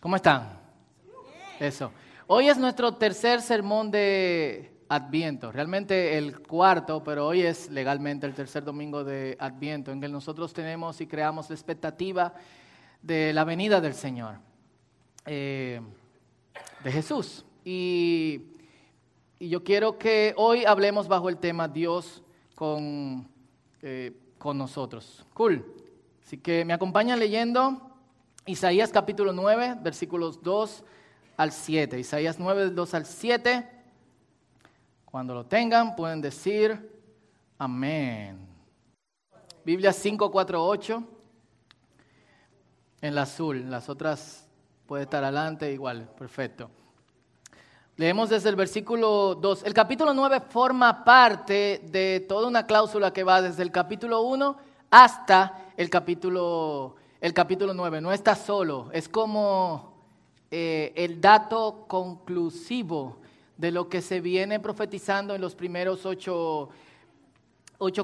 ¿Cómo están? Eso. Hoy es nuestro tercer sermón de Adviento, realmente el cuarto, pero hoy es legalmente el tercer domingo de Adviento, en que nosotros tenemos y creamos la expectativa de la venida del Señor, eh, de Jesús. Y, y, yo quiero que hoy hablemos bajo el tema Dios con, eh, con nosotros. Cool. Así que me acompañan leyendo Isaías capítulo 9, versículos 2 al 7. Isaías 9, del 2 al 7. Cuando lo tengan, pueden decir amén. Biblia 5, 4, 8. En la azul, las otras puede estar adelante igual, perfecto. Leemos desde el versículo 2. El capítulo 9 forma parte de toda una cláusula que va desde el capítulo 1 hasta el capítulo el capítulo 9. No está solo, es como eh, el dato conclusivo de lo que se viene profetizando en los primeros ocho,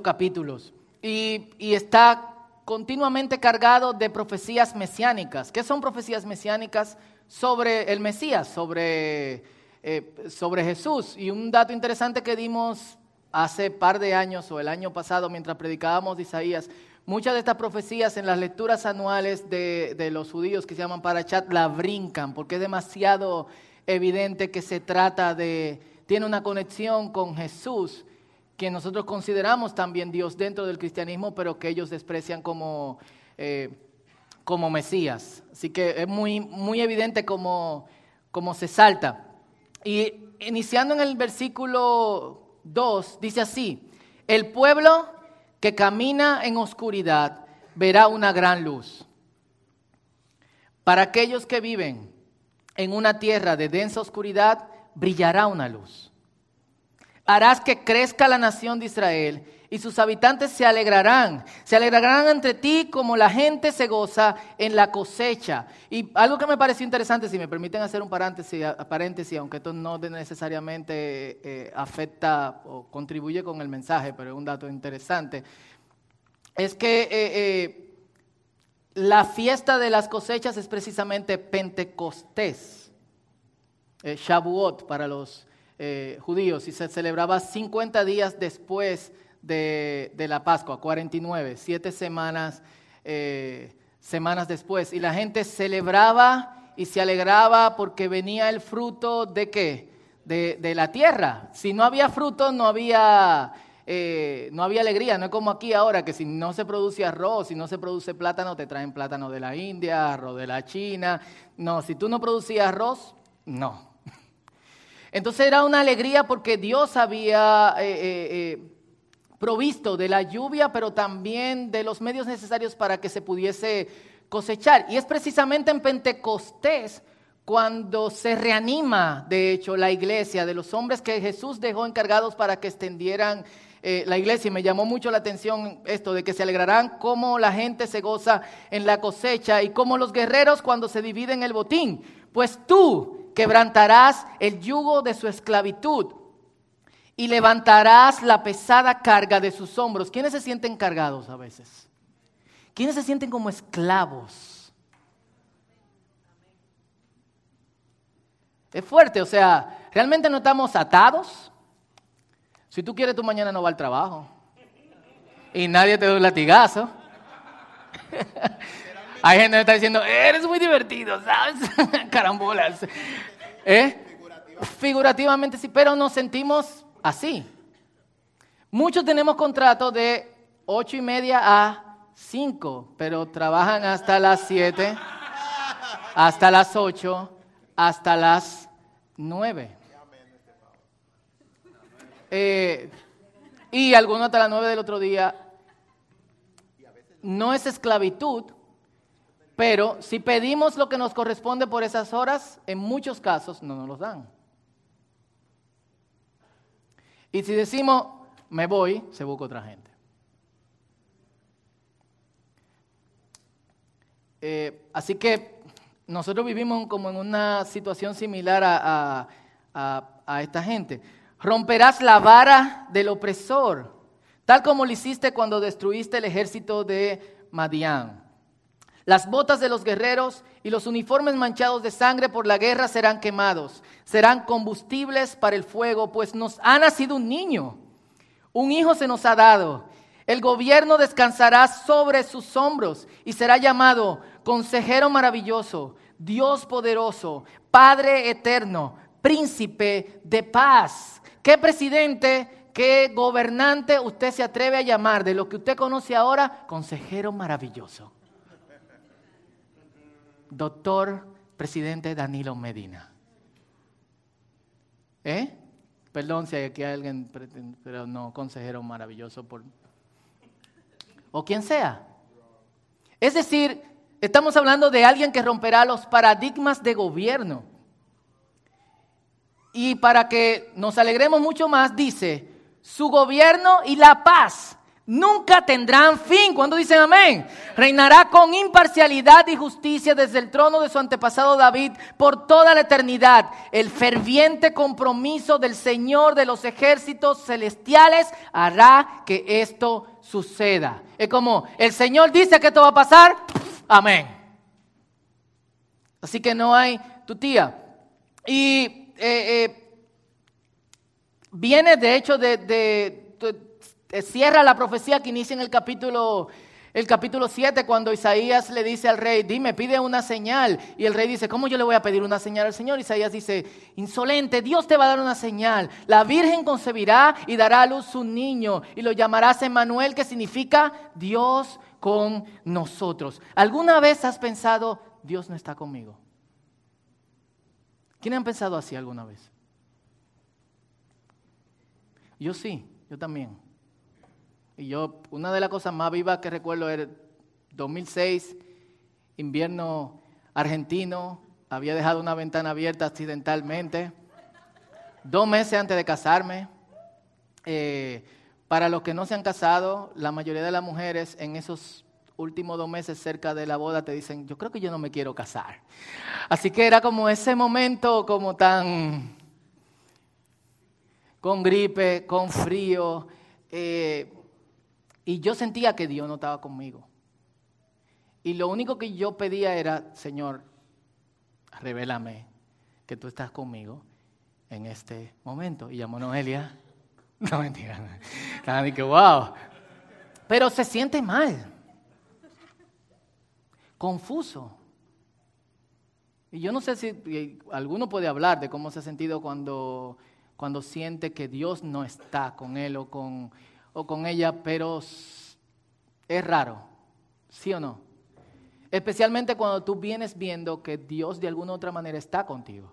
capítulos. Y, está continuamente cargado de profecías mesiánicas. ¿Qué son profecías mesiánicas? Sobre el Mesías, sobre, eh, sobre Jesús. Y un dato interesante que dimos hace par de años o el año pasado mientras predicábamos Isaías Muchas de estas profecías en las lecturas anuales de, los judíos que se llaman Parachat la brincan porque es demasiado evidente que se trata de, tiene una conexión con Jesús, que nosotros consideramos también Dios dentro del cristianismo, pero que ellos desprecian como, eh, como Mesías. Así que es muy, muy evidente cómo, cómo se salta. Y iniciando en el versículo 2, dice así, el pueblo que camina en oscuridad verá una gran luz. Para aquellos que viven en una tierra de densa oscuridad, brillará una luz. Harás que crezca la nación de Israel y sus habitantes se alegrarán. Se alegrarán entre ti como la gente se goza en la cosecha. Y algo que me pareció interesante, si me permiten hacer un paréntesis, aunque esto no necesariamente eh, afecta o contribuye con el mensaje, pero es un dato interesante, es que eh, eh, la fiesta de las cosechas es precisamente Pentecostés, Shavuot para los judíos, y se celebraba 50 días después de, la Pascua, 49, siete semanas, eh, semanas después. Y la gente celebraba y se alegraba porque venía el fruto de qué? De, la tierra. Si no había fruto, no había, eh, no había alegría. No es como aquí ahora, que si no se produce arroz, si no se produce plátano, te traen plátano de la India, arroz de la China. No, si tú no producías arroz, no. Entonces era una alegría porque Dios había eh, provisto de la lluvia, pero también de los medios necesarios para que se pudiese cosechar. Y es precisamente en Pentecostés cuando se reanima, de hecho, la iglesia de los hombres que Jesús dejó encargados para que extendieran eh, la iglesia. Y me llamó mucho la atención esto de que se alegrarán como la gente se goza en la cosecha y como los guerreros cuando se dividen el botín. Pues tú quebrantarás el yugo de su esclavitud y levantarás la pesada carga de sus hombros. ¿Quiénes se sienten cargados a veces? ¿Quiénes se sienten como esclavos? Es fuerte, o sea, realmente no estamos atados. Si tú quieres, tú mañana no va al trabajo. Y nadie te da un latigazo. Hay gente que está diciendo, eres muy divertido, ¿sabes? Carambolas. ¿Eh? Figurativamente sí, pero nos sentimos así. Muchos tenemos contratos de ocho y media a cinco, pero trabajan hasta las siete, hasta las ocho, hasta las nueve. Eh, y algunos hasta las nueve del otro día. No es esclavitud, pero si pedimos lo que nos corresponde por esas horas, en muchos casos no nos los dan. Y si decimos, me voy, se busca otra gente. Eh, así que nosotros vivimos como en una situación similar a, a, esta gente. Romperás la vara del opresor, tal como lo hiciste cuando destruiste el ejército de Madián. Las botas de los guerreros y los uniformes manchados de sangre por la guerra serán quemados, serán combustibles para el fuego, pues nos ha nacido un niño, un hijo se nos ha dado. El gobierno descansará sobre sus hombros y será llamado Consejero maravilloso, Dios poderoso, Padre eterno, Príncipe de paz. ¿Qué presidente, qué gobernante usted se atreve a llamar de lo que usted conoce ahora? Consejero maravilloso doctor presidente Danilo Medina. ¿Eh? Perdón si hay aquí alguien, pero no, consejero maravilloso por... O quien sea. Es decir, estamos hablando de alguien que romperá los paradigmas de gobierno. Y para que nos alegremos mucho más, dice, su gobierno y la paz nunca tendrán fin. Cuando dicen amén? Reinará con imparcialidad y justicia desde el trono de su antepasado David por toda la eternidad. El ferviente compromiso del Señor de los ejércitos celestiales hará que esto suceda. Es como el Señor dice que esto va a pasar. Amén. Así que no hay tu tía. Y eh, eh, viene de hecho de cierra la profecía que inicia en el capítulo el capítulo 7, cuando Isaías le dice al rey, dime, pide una señal. Y el rey dice, ¿cómo yo le voy a pedir una señal al Señor? Isaías dice, insolente, Dios te va a dar una señal. La Virgen concebirá y dará a luz su niño y lo llamarás Emmanuel, que significa Dios con nosotros. ¿Alguna vez has pensado, Dios no está conmigo? ¿Quién ha pensado así alguna vez? Yo sí, yo también. Y yo, una de las cosas más vivas que recuerdo era 2006, invierno argentino, había dejado una ventana abierta accidentalmente, dos meses antes de casarme. Eh, para los que no se han casado, la mayoría de las mujeres en esos últimos dos meses cerca de la boda te dicen, yo creo que yo no me quiero casar. Así que era como ese momento como tan con gripe, con frío. Eh, y yo sentía que Dios no estaba conmigo. Y lo único que yo pedía era, Señor, revélame que tú estás conmigo en este momento. Y llamó Noelia. No mentira. No. que wow. Pero se siente mal. Confuso. Y yo no sé si alguno puede hablar de cómo se ha sentido cuando, cuando siente que Dios no está con él o con, o con ella, pero es raro, ¿sí o no? Especialmente cuando tú vienes viendo que Dios de alguna otra manera está contigo.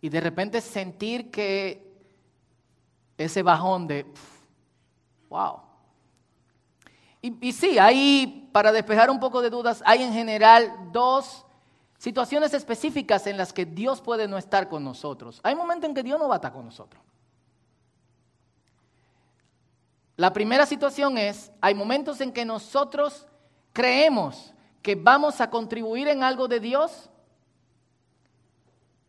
Y de repente sentir que ese bajón de, wow. Y sí, hay, para despejar un poco de dudas, hay en general dos situaciones específicas en las que Dios puede no estar con nosotros. Hay momentos en que Dios no va a estar con nosotros. La primera situación es, hay momentos en que nosotros creemos que vamos a contribuir en algo de Dios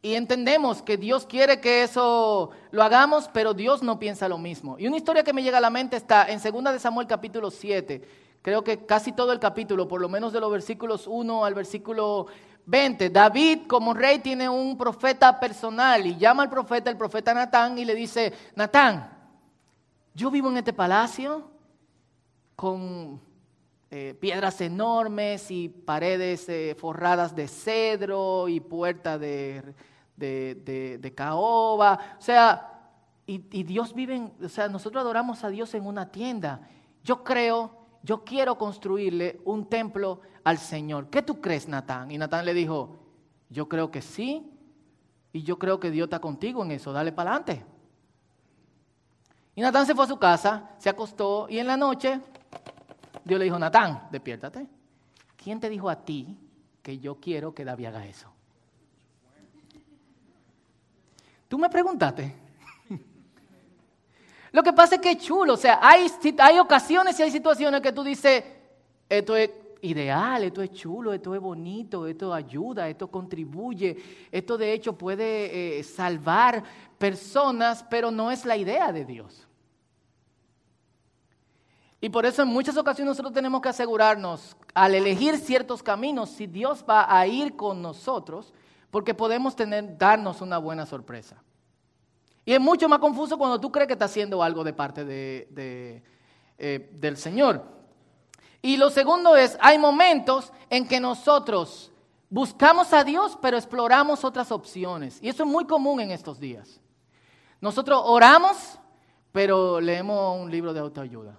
y entendemos que Dios quiere que eso lo hagamos, pero Dios no piensa lo mismo. Y una historia que me llega a la mente está en 2 de Samuel capítulo 7. Creo que casi todo el capítulo, por lo menos de los versículos 1 al versículo 20. David como rey tiene un profeta personal y llama al profeta, el profeta Natán, y le dice, Natán, yo vivo en este palacio con eh, piedras enormes y paredes eh, forradas de cedro y puertas de, de, caoba. O sea, y, y, Dios vive, en, o sea, nosotros adoramos a Dios en una tienda. Yo creo, yo quiero construirle un templo al Señor. ¿Qué tú crees, Natán? Y Natán le dijo, yo creo que sí, y yo creo que Dios está contigo en eso, dale para adelante. Y Natán se fue a su casa, se acostó y en la noche Dios le dijo, Natán, despiértate. ¿Quién te dijo a ti que yo quiero que David haga eso? Tú me preguntaste. Lo que pasa es que es chulo, o sea, hay, hay ocasiones y hay situaciones que tú dices, esto es ideal, esto es chulo, esto es bonito, esto ayuda, esto contribuye, esto de hecho puede eh, salvar personas, pero no es la idea de Dios. Y por eso en muchas ocasiones nosotros tenemos que asegurarnos al elegir ciertos caminos si Dios va a ir con nosotros, porque podemos tener, darnos una buena sorpresa. Y es mucho más confuso cuando tú crees que está haciendo algo de parte de, eh, del Señor. Y lo segundo es, hay momentos en que nosotros buscamos a Dios, pero exploramos otras opciones. Y eso es muy común en estos días. Nosotros oramos, pero leemos un libro de autoayuda.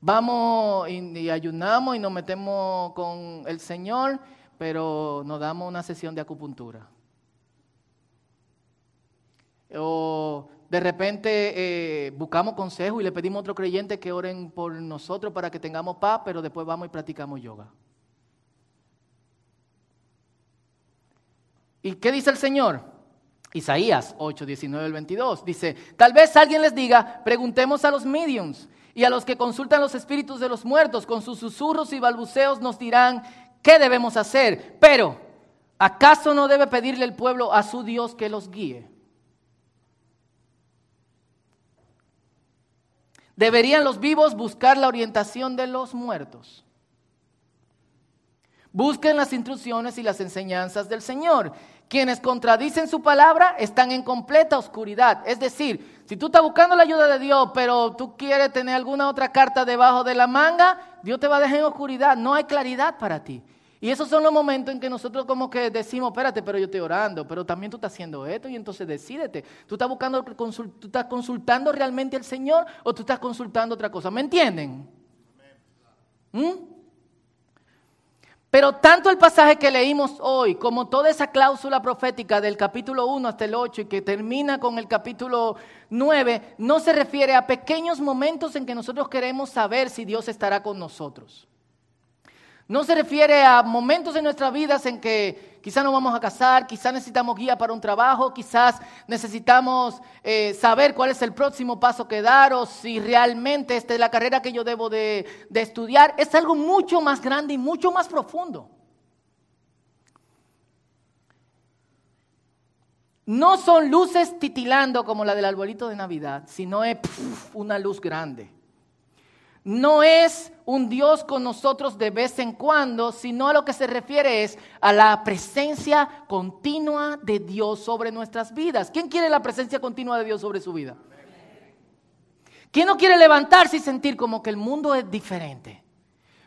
Vamos y, ayunamos y nos metemos con el Señor, pero nos damos una sesión de acupuntura. O de repente eh, buscamos consejo y le pedimos a otro creyente que oren por nosotros para que tengamos paz, pero después vamos y practicamos yoga. ¿Y qué dice el Señor? Isaías 8, 19 22 dice, tal vez alguien les diga, preguntemos a los mediums y a los que consultan los espíritus de los muertos, con sus susurros y balbuceos nos dirán qué debemos hacer. Pero, ¿acaso no debe pedirle el pueblo a su Dios que los guíe? ¿Deberían los vivos buscar la orientación de los muertos? Busquen las instrucciones y las enseñanzas del Señor. Quienes contradicen su palabra están en completa oscuridad. Es decir, si tú estás buscando la ayuda de Dios, pero tú quieres tener alguna otra carta debajo de la manga, Dios te va a dejar en oscuridad. No hay claridad para ti. Y esos son los momentos en que nosotros como que decimos, espérate, pero yo estoy orando, pero también tú estás haciendo esto y entonces decídete. ¿Tú estás buscando, tú estás consultando realmente al Señor o tú estás consultando otra cosa? ¿Me entienden? ¿Mm? Pero tanto el pasaje que leímos hoy como toda esa cláusula profética del capítulo 1 hasta el 8 y que termina con el capítulo 9 no se refiere a pequeños momentos en que nosotros queremos saber si Dios estará con nosotros. No se refiere a momentos en nuestras vidas en que quizás nos vamos a casar, quizás necesitamos guía para un trabajo, quizás necesitamos eh, saber cuál es el próximo paso que dar o si realmente esta es la carrera que yo debo de, de estudiar. Es algo mucho más grande y mucho más profundo. No son luces titilando como la del arbolito de Navidad, sino es una luz grande no es un Dios con nosotros de vez en cuando, sino a lo que se refiere es a la presencia continua de Dios sobre nuestras vidas. ¿Quién quiere la presencia continua de Dios sobre su vida? ¿Quién no quiere levantarse y sentir como que el mundo es diferente?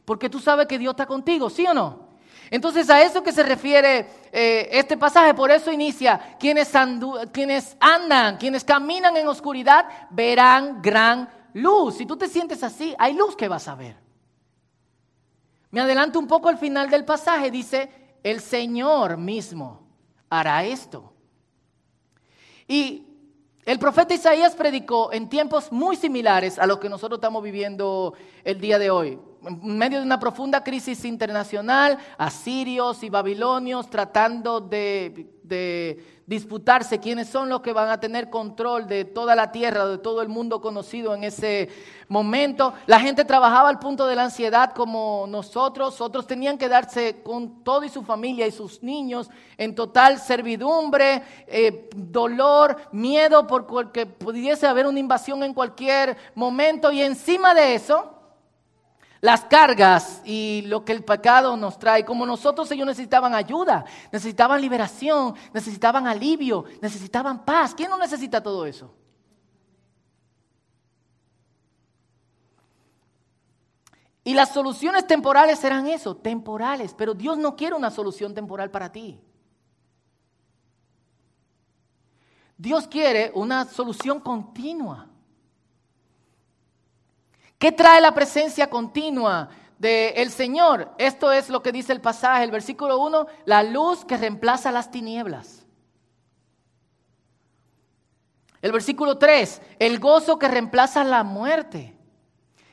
Porque tú sabes que Dios está contigo, ¿sí o no? Entonces a eso que se refiere eh, este pasaje, por eso inicia, quienes, quienes andan, quienes caminan en oscuridad, verán gran luz. Si tú te sientes así, hay luz que vas a ver. Me adelanto un poco al final del pasaje, dice, el Señor mismo hará esto. Y el profeta Isaías predicó en tiempos muy similares a los que nosotros estamos viviendo el día de hoy. En medio de una profunda crisis internacional, asirios y babilonios tratando de, disputarse quiénes son los que van a tener control de toda la tierra, de todo el mundo conocido en ese momento. La gente trabajaba al punto de la ansiedad como nosotros, otros tenían que darse con todo y su familia y sus niños en total servidumbre, eh, dolor, miedo porque pudiese haber una invasión en cualquier momento y encima de eso las cargas y lo que el pecado nos trae. Como nosotros ellos necesitaban ayuda, necesitaban liberación, necesitaban alivio, necesitaban paz. ¿Quién no necesita todo eso? Y las soluciones temporales eran eso, temporales. Pero Dios no quiere una solución temporal para ti. Dios quiere una solución continua. ¿Qué trae la presencia continua del Señor? Esto es lo que dice el pasaje, el versículo 1, la luz que reemplaza las tinieblas. El versículo 3, el gozo que reemplaza la muerte.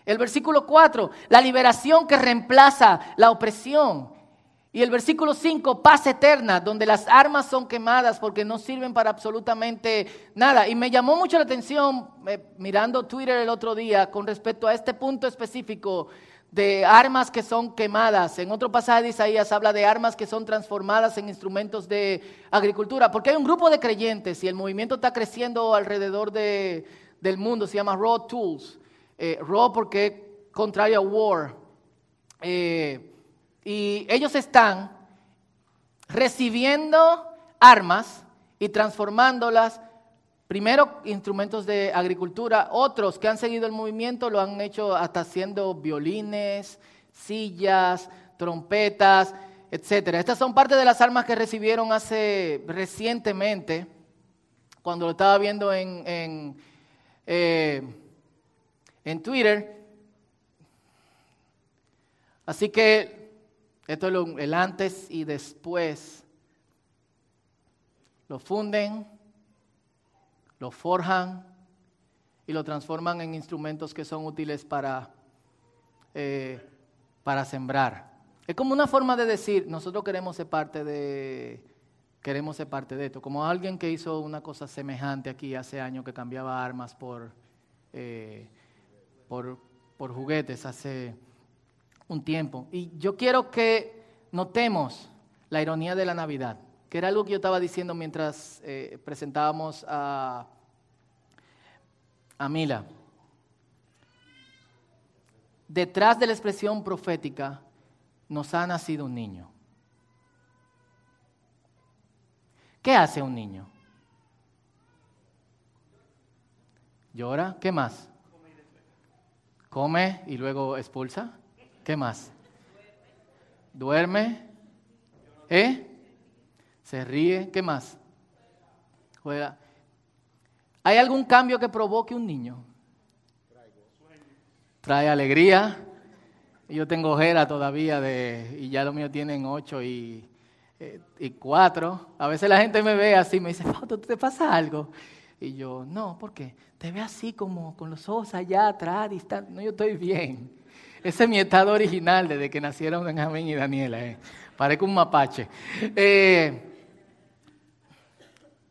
El versículo 4, la liberación que reemplaza la opresión. Y el versículo 5, paz eterna, donde las armas son quemadas porque no sirven para absolutamente nada. Y me llamó mucho la atención eh, mirando Twitter el otro día con respecto a este punto específico de armas que son quemadas. En otro pasaje de Isaías habla de armas que son transformadas en instrumentos de agricultura, porque hay un grupo de creyentes y el movimiento está creciendo alrededor de, del mundo, se llama Raw Tools. Eh, raw porque contrario a war. Eh, y ellos están recibiendo armas y transformándolas, primero instrumentos de agricultura, otros que han seguido el movimiento lo han hecho hasta haciendo violines, sillas, trompetas, etcétera. Estas son parte de las armas que recibieron hace recientemente, cuando lo estaba viendo en, en, eh, en Twitter. Así que esto es el antes y después. Lo funden, lo forjan y lo transforman en instrumentos que son útiles para, eh, para sembrar. Es como una forma de decir, nosotros queremos ser parte de, queremos ser parte de esto. Como alguien que hizo una cosa semejante aquí hace años que cambiaba armas por, eh, por, por juguetes hace un tiempo. Y yo quiero que notemos la ironía de la Navidad, que era algo que yo estaba diciendo mientras eh, presentábamos a, a Mila. Detrás de la expresión profética nos ha nacido un niño. ¿Qué hace un niño? Llora, ¿qué más? Come y luego expulsa. ¿Qué más? Duerme. ¿Eh? Se ríe. ¿Qué más? Juega. ¿Hay algún cambio que provoque un niño? Trae alegría, yo tengo ojera todavía de, y ya los míos tienen ocho y, eh, y cuatro. A veces la gente me ve así, me dice, Fausto, ¿te pasa algo? Y yo, no, ¿por qué? Te ve así como con los ojos allá atrás, distante. No, yo estoy bien. Ese es mi estado original desde que nacieron Benjamín y Daniela. Eh. Parezco un mapache. Eh,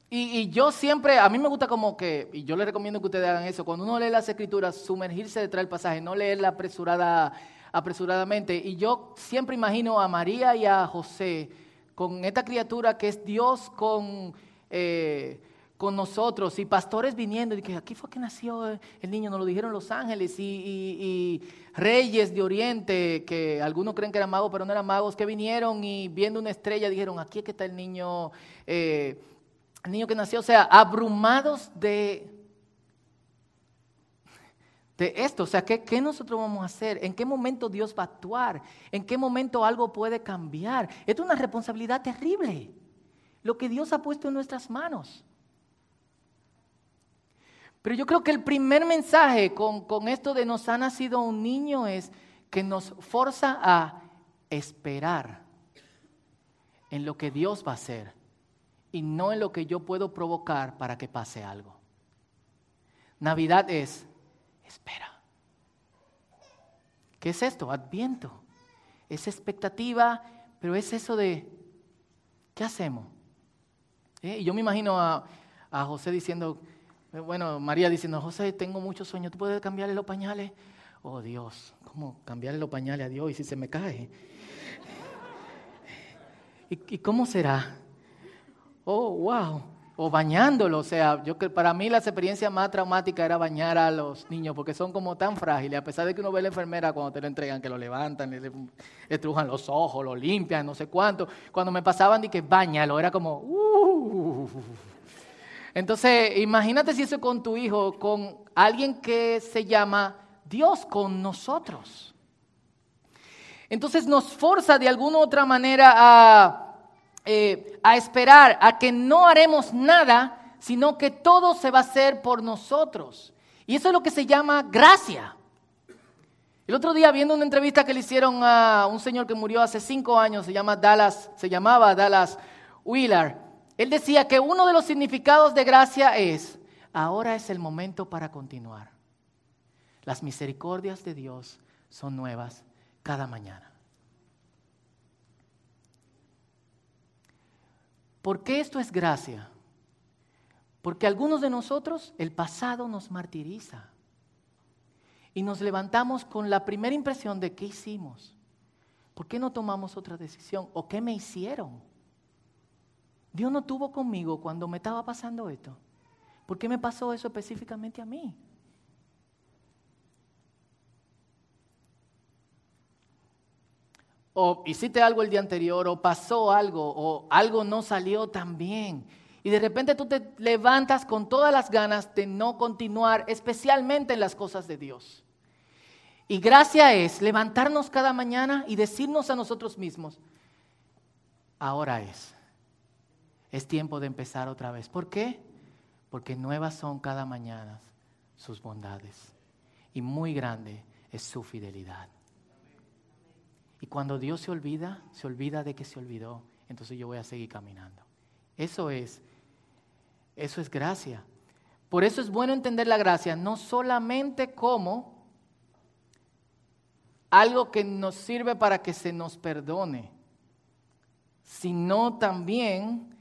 y, yo siempre, a mí me gusta como que, y yo les recomiendo que ustedes hagan eso, cuando uno lee las escrituras, sumergirse detrás del pasaje, no leerla apresurada apresuradamente. Y yo siempre imagino a María y a José con esta criatura que es Dios con, eh, con nosotros y pastores viniendo y que aquí fue que nació el niño, nos lo dijeron los ángeles y, reyes de Oriente, que algunos creen que eran magos, pero no eran magos, que vinieron y viendo una estrella dijeron, aquí es que está el niño, eh, el niño que nació, o sea, abrumados de de esto. O sea, ¿qué, ¿qué, nosotros vamos a hacer? ¿En qué momento Dios va a actuar? ¿En qué momento algo puede cambiar? Es una responsabilidad terrible. Lo que Dios ha puesto en nuestras manos. Pero yo creo que el primer mensaje con, con esto de nos ha nacido un niño es que nos forza a esperar en lo que Dios va a hacer y no en lo que yo puedo provocar para que pase algo. Navidad es espera. ¿Qué es esto? Adviento. Es expectativa, pero es eso de, ¿qué hacemos? ¿Eh? Y yo me imagino a, José diciendo, bueno, María diciendo, José, tengo muchos sueños, ¿tú puedes cambiarle los pañales? Oh Dios, ¿cómo cambiarle los pañales a Dios y si se me cae? ¿Y, cómo será? Oh, wow o bañándolo. O sea, yo para mí la experiencia más traumática era bañar a los niños porque son como tan frágiles, a pesar de que uno ve a la enfermera cuando te lo entregan, que lo levantan, le estrujan los ojos, lo limpian, no sé cuánto. Cuando me pasaban de que bañalo, era como, uh. Entonces, imagínate si eso con tu hijo, con alguien que se llama Dios con nosotros. Entonces nos forza de alguna u otra manera a eh, a esperar a que no haremos nada, sino que todo se va a hacer por nosotros. Y eso es lo que se llama gracia. El otro día viendo una entrevista que le hicieron a un señor que murió hace cinco años, se llama Dallas, se llamaba Dallas Wheeler. Él decía que uno de los significados de gracia es, ahora es el momento para continuar. Las misericordias de Dios son nuevas cada mañana. ¿Por qué esto es gracia? Porque algunos de nosotros el pasado nos martiriza y nos levantamos con la primera impresión de qué hicimos. ¿Por qué no tomamos otra decisión? ¿O qué me hicieron? Dios no tuvo conmigo cuando me estaba pasando esto. ¿Por qué me pasó eso específicamente a mí? O hiciste algo el día anterior, o pasó algo, o algo no salió tan bien. Y de repente tú te levantas con todas las ganas de no continuar, especialmente en las cosas de Dios. Y gracia es levantarnos cada mañana y decirnos a nosotros mismos, ahora es es tiempo de empezar otra vez. ¿Por qué? Porque nuevas son cada mañana sus bondades y muy grande es su fidelidad. Y cuando Dios se olvida, se olvida de que se olvidó, entonces yo voy a seguir caminando. Eso es, eso es gracia. Por eso es bueno entender la gracia, no solamente como algo que nos sirve para que se nos perdone, sino también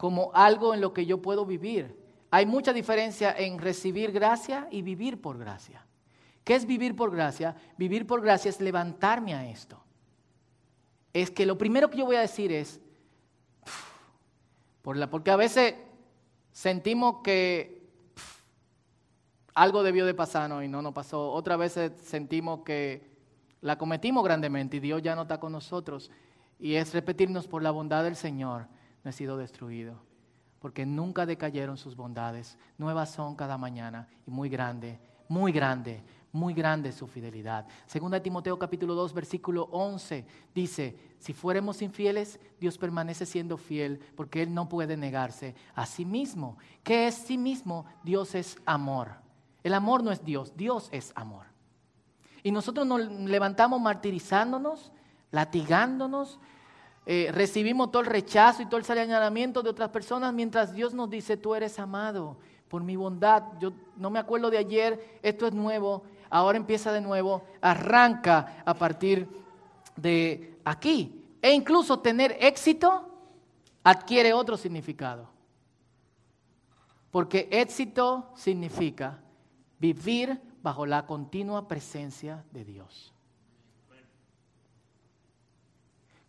como algo en lo que yo puedo vivir. Hay mucha diferencia en recibir gracia y vivir por gracia. ¿Qué es vivir por gracia? Vivir por gracia es levantarme a esto. Es que lo primero que yo voy a decir es, por la, porque a veces sentimos que algo debió de pasar y no nos pasó. Otras veces sentimos que la cometimos grandemente y Dios ya no está con nosotros. Y es repetirnos por la bondad del Señor, no he sido destruido. Porque nunca decayeron sus bondades. Nuevas son cada mañana y muy grande, muy grande, muy grande su fidelidad. Segunda Timoteo capítulo 2 versículo 11 dice, si fuéramos infieles, Dios permanece siendo fiel porque Él no puede negarse a sí mismo. ¿Qué es sí mismo? Dios es amor. El amor no es Dios, Dios es amor. Y nosotros nos levantamos martirizándonos, latigándonos, eh, recibimos todo el rechazo y todo el señalamiento de otras personas mientras Dios nos dice, tú eres amado por mi bondad. Yo no me acuerdo de ayer, esto es nuevo, ahora empieza de nuevo, arranca a partir de aquí. E incluso tener éxito adquiere otro significado. Porque éxito significa vivir bajo la continua presencia de Dios.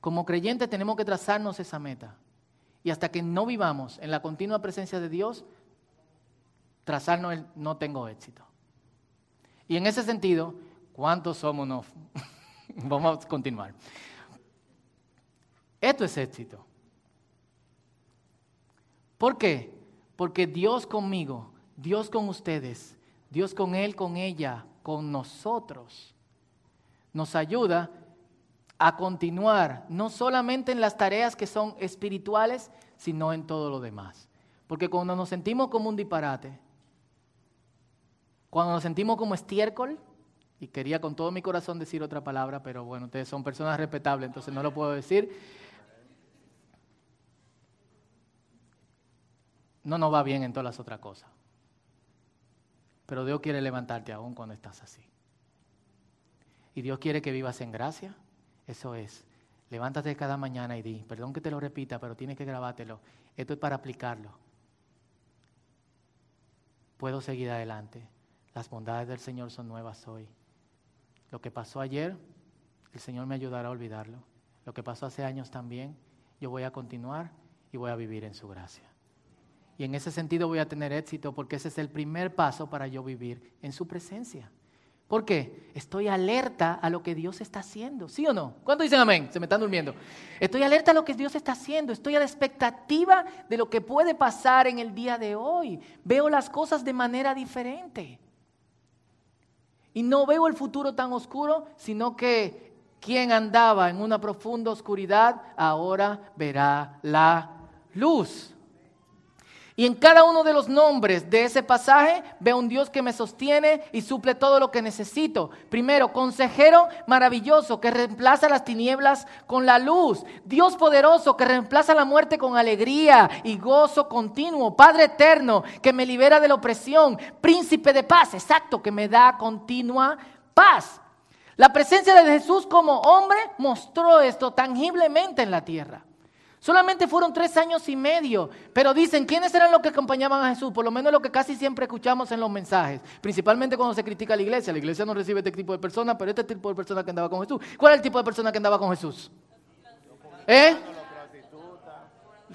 Como creyentes tenemos que trazarnos esa meta. Y hasta que no vivamos en la continua presencia de Dios, trazarnos el no tengo éxito. Y en ese sentido, ¿cuántos somos? No? Vamos a continuar. Esto es éxito. ¿Por qué? Porque Dios conmigo, Dios con ustedes, Dios con Él, con ella, con nosotros, nos ayuda a continuar, no solamente en las tareas que son espirituales, sino en todo lo demás. Porque cuando nos sentimos como un disparate, cuando nos sentimos como estiércol, y quería con todo mi corazón decir otra palabra, pero bueno, ustedes son personas respetables, entonces no lo puedo decir. No nos va bien en todas las otras cosas. Pero Dios quiere levantarte aún cuando estás así. Y Dios quiere que vivas en gracia. Eso es. Levántate cada mañana y di, perdón que te lo repita, pero tienes que grabártelo. Esto es para aplicarlo. Puedo seguir adelante. Las bondades del Señor son nuevas hoy. Lo que pasó ayer, el Señor me ayudará a olvidarlo. Lo que pasó hace años también, yo voy a continuar y voy a vivir en su gracia. Y en ese sentido voy a tener éxito porque ese es el primer paso para yo vivir en su presencia. ¿Por qué? Estoy alerta a lo que Dios está haciendo, ¿sí o no? ¿Cuántos dicen amén? Se me están durmiendo. Estoy alerta a lo que Dios está haciendo, estoy a la expectativa de lo que puede pasar en el día de hoy. Veo las cosas de manera diferente. Y no veo el futuro tan oscuro, sino que quien andaba en una profunda oscuridad ahora verá la luz. Y en cada uno de los nombres de ese pasaje veo un Dios que me sostiene y suple todo lo que necesito. Primero, consejero maravilloso que reemplaza las tinieblas con la luz. Dios poderoso que reemplaza la muerte con alegría y gozo continuo. Padre eterno que me libera de la opresión. Príncipe de paz, exacto, que me da continua paz. La presencia de Jesús como hombre mostró esto tangiblemente en la tierra. Solamente fueron tres años y medio, pero dicen, ¿quiénes eran los que acompañaban a Jesús? Por lo menos lo que casi siempre escuchamos en los mensajes, principalmente cuando se critica a la iglesia. La iglesia no recibe este tipo de personas, pero este tipo de personas que andaba con Jesús. ¿Cuál es el tipo de persona que andaba con Jesús? ¿Eh?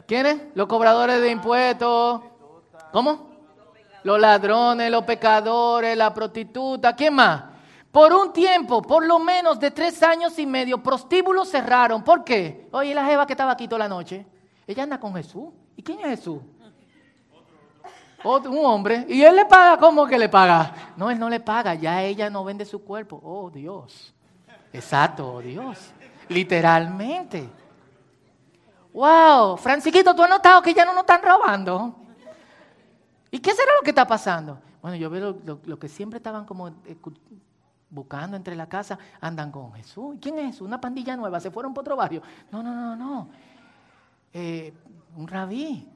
¿Quiénes? Los cobradores de impuestos. ¿Cómo? Los ladrones, los pecadores, la prostituta. ¿Quién más? Por un tiempo, por lo menos de tres años y medio, prostíbulos cerraron. ¿Por qué? Oye, la jeva que estaba aquí toda la noche, ella anda con Jesús. ¿Y quién es Jesús? Un hombre. ¿Y él le paga? ¿Cómo que le paga? No, él no le paga. Ya ella no vende su cuerpo. Oh, Dios. Exacto, oh, Dios. Literalmente. Wow, Francisquito, ¿tú has notado que ya no nos están robando? ¿Y qué será lo que está pasando? Bueno, yo veo lo, que siempre estaban como buscando entre la casa, andan con Jesús. ¿Quién es Jesús? Una pandilla nueva, se fueron por otro barrio. No, no, no, no. Eh, un rabí.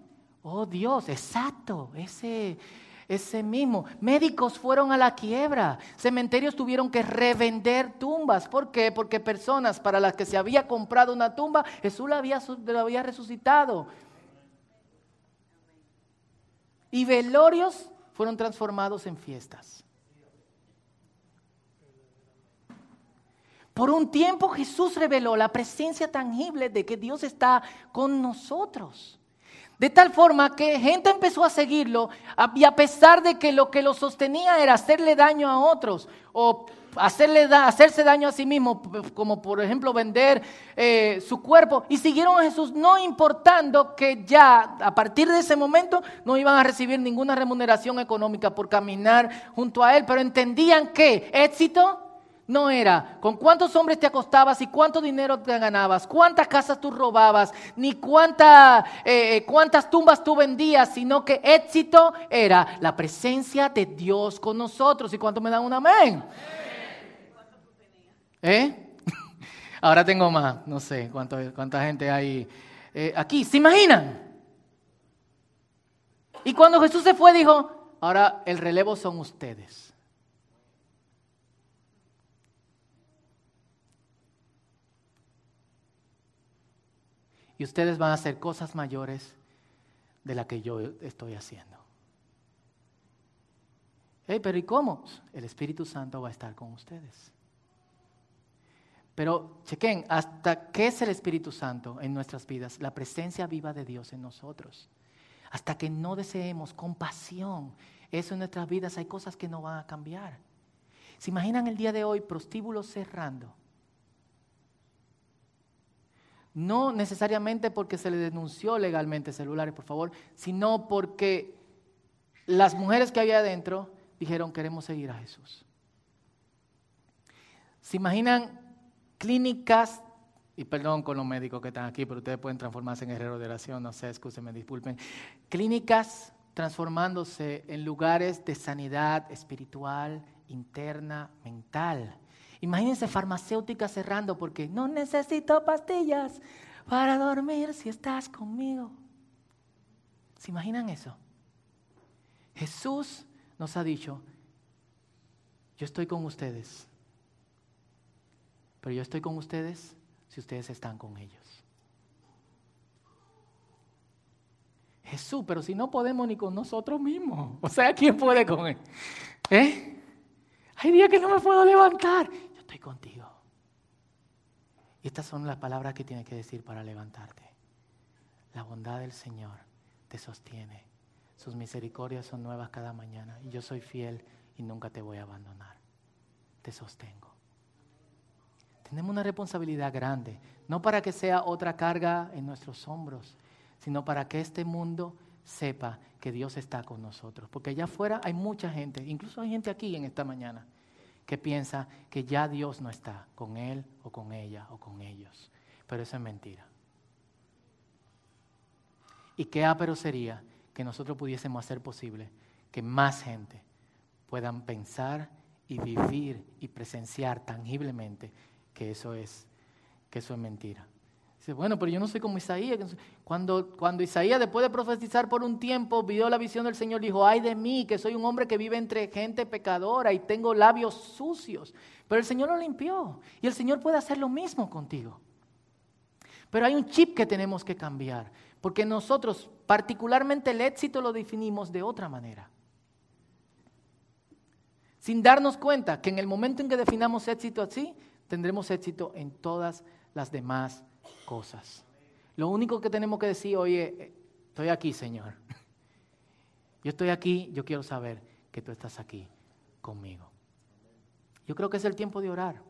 Oh Dios, exacto, ese, ese mismo. Médicos fueron a la quiebra. Cementerios tuvieron que revender tumbas. ¿Por qué? Porque personas para las que se había comprado una tumba, Jesús la había, la había resucitado. Y velorios fueron transformados en fiestas. Por un tiempo Jesús reveló la presencia tangible de que Dios está con nosotros. De tal forma que gente empezó a seguirlo y a pesar de que lo que lo sostenía era hacerle daño a otros o hacerle hacerse daño a sí mismo, como por ejemplo vender eh, su cuerpo, y siguieron a Jesús no importando que ya a partir de ese momento no iban a recibir ninguna remuneración económica por caminar junto a Él, pero entendían que éxito no era con cuántos hombres te acostabas y cuánto dinero te ganabas, cuántas casas tú robabas, ni eh, eh, cuántas tumbas tú vendías, sino que éxito era la presencia de Dios con nosotros. ¿Y cuánto me dan un amén? ¿Eh? Ahora tengo más, no sé cuánto, cuánta gente hay eh, aquí. ¿Se imaginan? Y cuando Jesús se fue, dijo, ahora el relevo son ustedes. Y ustedes van a hacer cosas mayores de las que yo estoy haciendo. pero ¿y cómo? El Espíritu Santo va a estar con ustedes. Pero chequen, ¿hasta qué es el Espíritu Santo en nuestras vidas? La presencia viva de Dios en nosotros. Hasta que no deseemos compasión, eso en nuestras vidas hay cosas que no van a cambiar. ¿Se imaginan el día de hoy prostíbulos cerrando? No necesariamente porque se le denunció legalmente celulares, por favor, sino porque las mujeres que había adentro dijeron queremos seguir a Jesús. ¿Se imaginan clínicas, y perdón con los médicos que están aquí, pero ustedes pueden transformarse en herreros de oración, no sé, escúsenme, disculpen, clínicas transformándose en lugares de sanidad espiritual, interna, mental. Imagínense farmacéutica cerrando porque no necesito pastillas para dormir si estás conmigo. ¿Se imaginan eso? Jesús nos ha dicho, yo estoy con ustedes, pero yo estoy con ustedes si ustedes están con ellos. Jesús, pero si no podemos ni con nosotros mismos, o sea, ¿quién puede con él? ¿Eh? Hay días que no me puedo levantar estoy contigo. Y estas son las palabras que tienes que decir para levantarte. La bondad del Señor te sostiene. Sus misericordias son nuevas cada mañana. Y yo soy fiel y nunca te voy a abandonar. Te sostengo. Tenemos una responsabilidad grande, no para que sea otra carga en nuestros hombros, sino para que este mundo sepa que Dios está con nosotros. Porque allá afuera hay mucha gente, incluso hay gente aquí en esta mañana, que piensa que ya Dios no está con él o con ella o con ellos. Pero eso es mentira. Y qué ápero sería que nosotros pudiésemos hacer posible que más gente puedan pensar y vivir y presenciar tangiblemente que eso es, que eso es mentira. Dice, bueno, pero yo no soy como Isaías. Cuando, cuando Isaías, después de profetizar por un tiempo, vio la visión del Señor, dijo, ay de mí, que soy un hombre que vive entre gente pecadora y tengo labios sucios. Pero el Señor lo limpió y el Señor puede hacer lo mismo contigo. Pero hay un chip que tenemos que cambiar, porque nosotros, particularmente el éxito, lo definimos de otra manera. Sin darnos cuenta que en el momento en que definamos éxito así, tendremos éxito en todas las demás cosas. Lo único que tenemos que decir, oye, estoy aquí, Señor. Yo estoy aquí, yo quiero saber que tú estás aquí conmigo. Yo creo que es el tiempo de orar.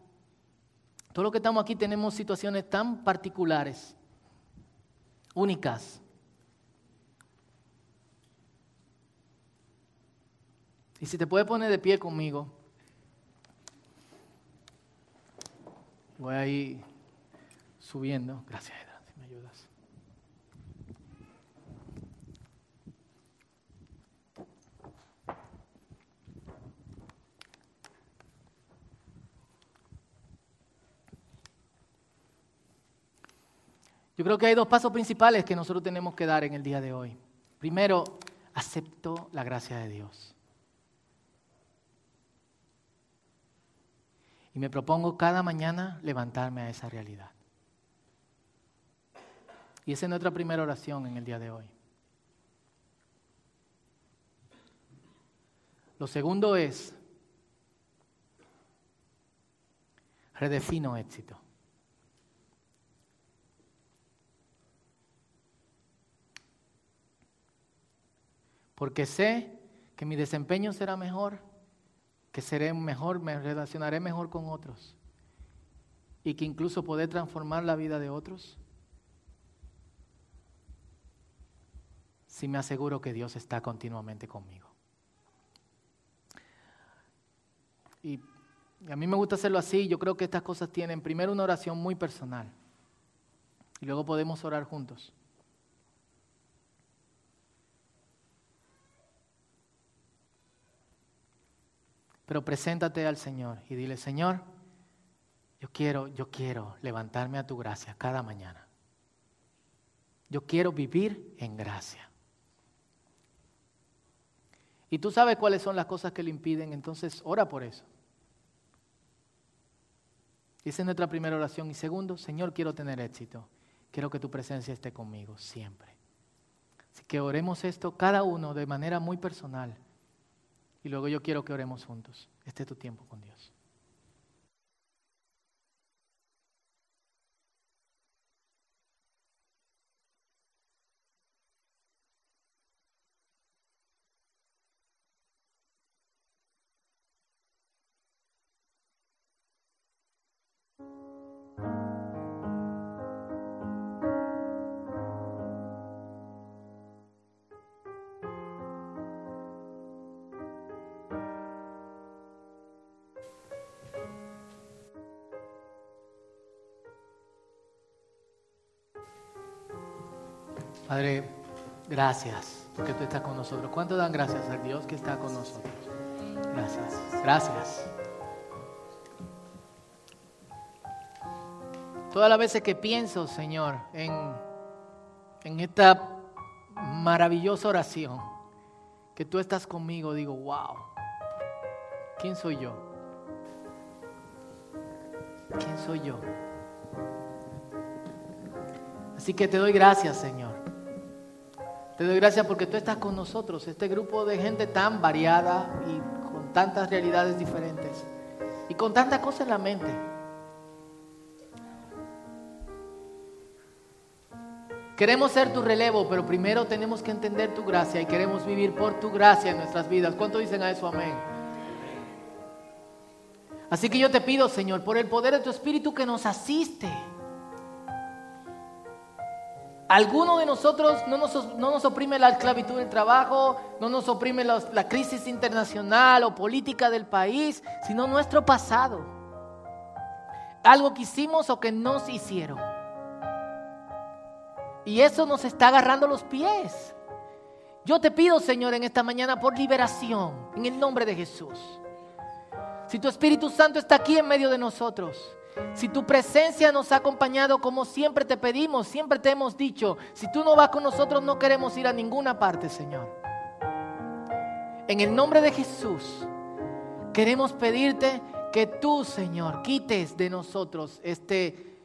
Todos los que estamos aquí tenemos situaciones tan particulares, únicas. Y si te puedes poner de pie conmigo, voy a ir subiendo. Gracias, Edra, si me ayudas. Yo creo que hay dos pasos principales que nosotros tenemos que dar en el día de hoy. Primero, acepto la gracia de Dios. Y me propongo cada mañana levantarme a esa realidad. Y esa es nuestra primera oración en el día de hoy. Lo segundo es, redefino éxito. Porque sé que mi desempeño será mejor que seré mejor, me relacionaré mejor con otros y que incluso poder transformar la vida de otros si me aseguro que Dios está continuamente conmigo. Y, a mí me gusta hacerlo así, yo creo que estas cosas tienen primero una oración muy personal y luego podemos orar juntos. Pero preséntate al Señor y dile, Señor, yo quiero, yo quiero levantarme a tu gracia cada mañana. Yo quiero vivir en gracia. Y tú sabes cuáles son las cosas que le impiden, entonces ora por eso. Esa es nuestra primera oración. Y segundo, Señor, quiero tener éxito. Quiero que tu presencia esté conmigo siempre. Así que oremos esto cada uno de manera muy personal. Y luego yo quiero que oremos juntos. Este es tu tiempo con Dios. Padre, gracias porque tú estás con nosotros. ¿Cuánto dan gracias al Dios que está con nosotros? Gracias, gracias. Todas las veces que pienso, Señor, en, en esta maravillosa oración, que tú estás conmigo, digo, wow, ¿quién soy yo? ¿Quién soy yo? Así que te doy gracias, Señor. Te doy gracias porque tú estás con nosotros, este grupo de gente tan variada y con tantas realidades diferentes y con tantas cosas en la mente. Queremos ser tu relevo, pero primero tenemos que entender tu gracia y queremos vivir por tu gracia en nuestras vidas. ¿Cuánto dicen a eso? Amén. Así que yo te pido, Señor, por el poder de tu Espíritu que nos asiste Alguno de nosotros no nos, oprime la esclavitud del trabajo, no nos oprime la crisis internacional o política del país, sino nuestro pasado. Algo que hicimos o que nos hicieron. Y eso nos está agarrando los pies. Yo te pido, Señor, en esta mañana por liberación, en el nombre de Jesús. Si tu Espíritu Santo está aquí en medio de nosotros, si tu presencia nos ha acompañado como siempre te pedimos, siempre te hemos dicho, si tú no vas con nosotros no queremos ir a ninguna parte, Señor. En el nombre de Jesús, queremos pedirte que tú, Señor, quites de nosotros este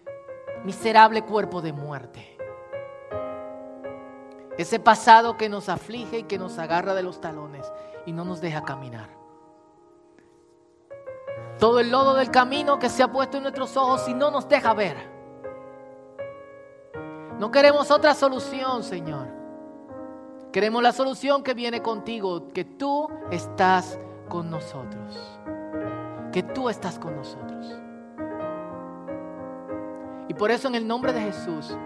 miserable cuerpo de muerte. Ese pasado que nos aflige y que nos agarra de los talones y no nos deja caminar todo el lodo del camino que se ha puesto en nuestros ojos y no nos deja ver. No queremos otra solución, Señor. Queremos la solución que viene contigo, que tú estás con nosotros. que tú estás con nosotros. Y por eso en el nombre de Jesús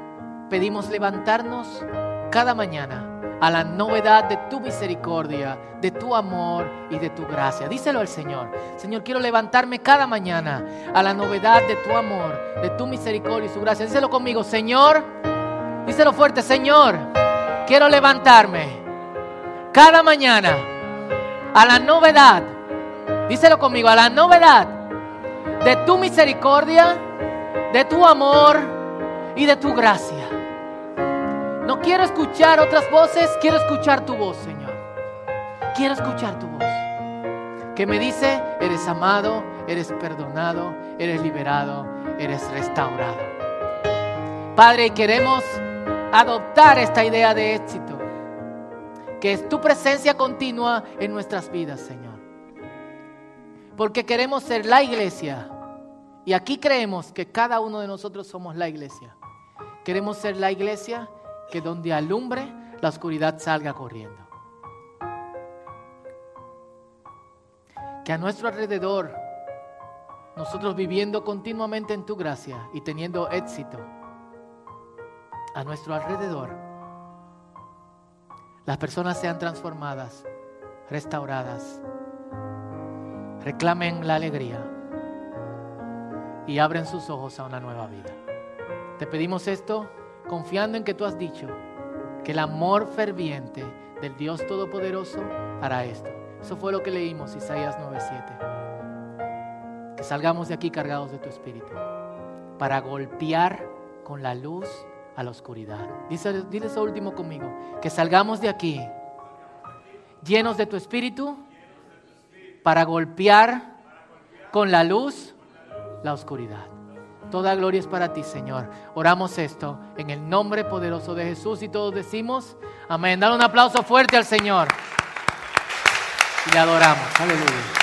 pedimos levantarnos cada mañana a la novedad de tu misericordia, de tu amor y de tu gracia. Díselo al Señor. Señor, quiero levantarme cada mañana a la novedad de tu amor, de tu misericordia y su gracia. Díselo conmigo, Señor. Díselo fuerte, Señor. Quiero levantarme cada mañana a la novedad. Díselo conmigo, a la novedad de tu misericordia, de tu amor y de tu gracia. Quiero escuchar otras voces, quiero escuchar tu voz, Señor. Quiero escuchar tu voz. Que me dice, eres amado, eres perdonado, eres liberado, eres restaurado. Padre, queremos adoptar esta idea de éxito, que es tu presencia continua en nuestras vidas, Señor. Porque queremos ser la iglesia. Y aquí creemos que cada uno de nosotros somos la iglesia. Queremos ser la iglesia que donde alumbre la oscuridad salga corriendo. Que a nuestro alrededor, nosotros viviendo continuamente en tu gracia y teniendo éxito, a nuestro alrededor, las personas sean transformadas, restauradas, reclamen la alegría y abren sus ojos a una nueva vida. Te pedimos esto confiando en que tú has dicho que el amor ferviente del Dios Todopoderoso hará esto. Eso fue lo que leímos, Isaías 9:7. Que salgamos de aquí cargados de tu espíritu para golpear con la luz a la oscuridad. Dice, dile eso último conmigo. Que salgamos de aquí llenos de tu espíritu para golpear con la luz la oscuridad. Toda gloria es para ti, Señor. Oramos esto en el nombre poderoso de Jesús y todos decimos, amén. Dale un aplauso fuerte al Señor. Y le adoramos. Aleluya.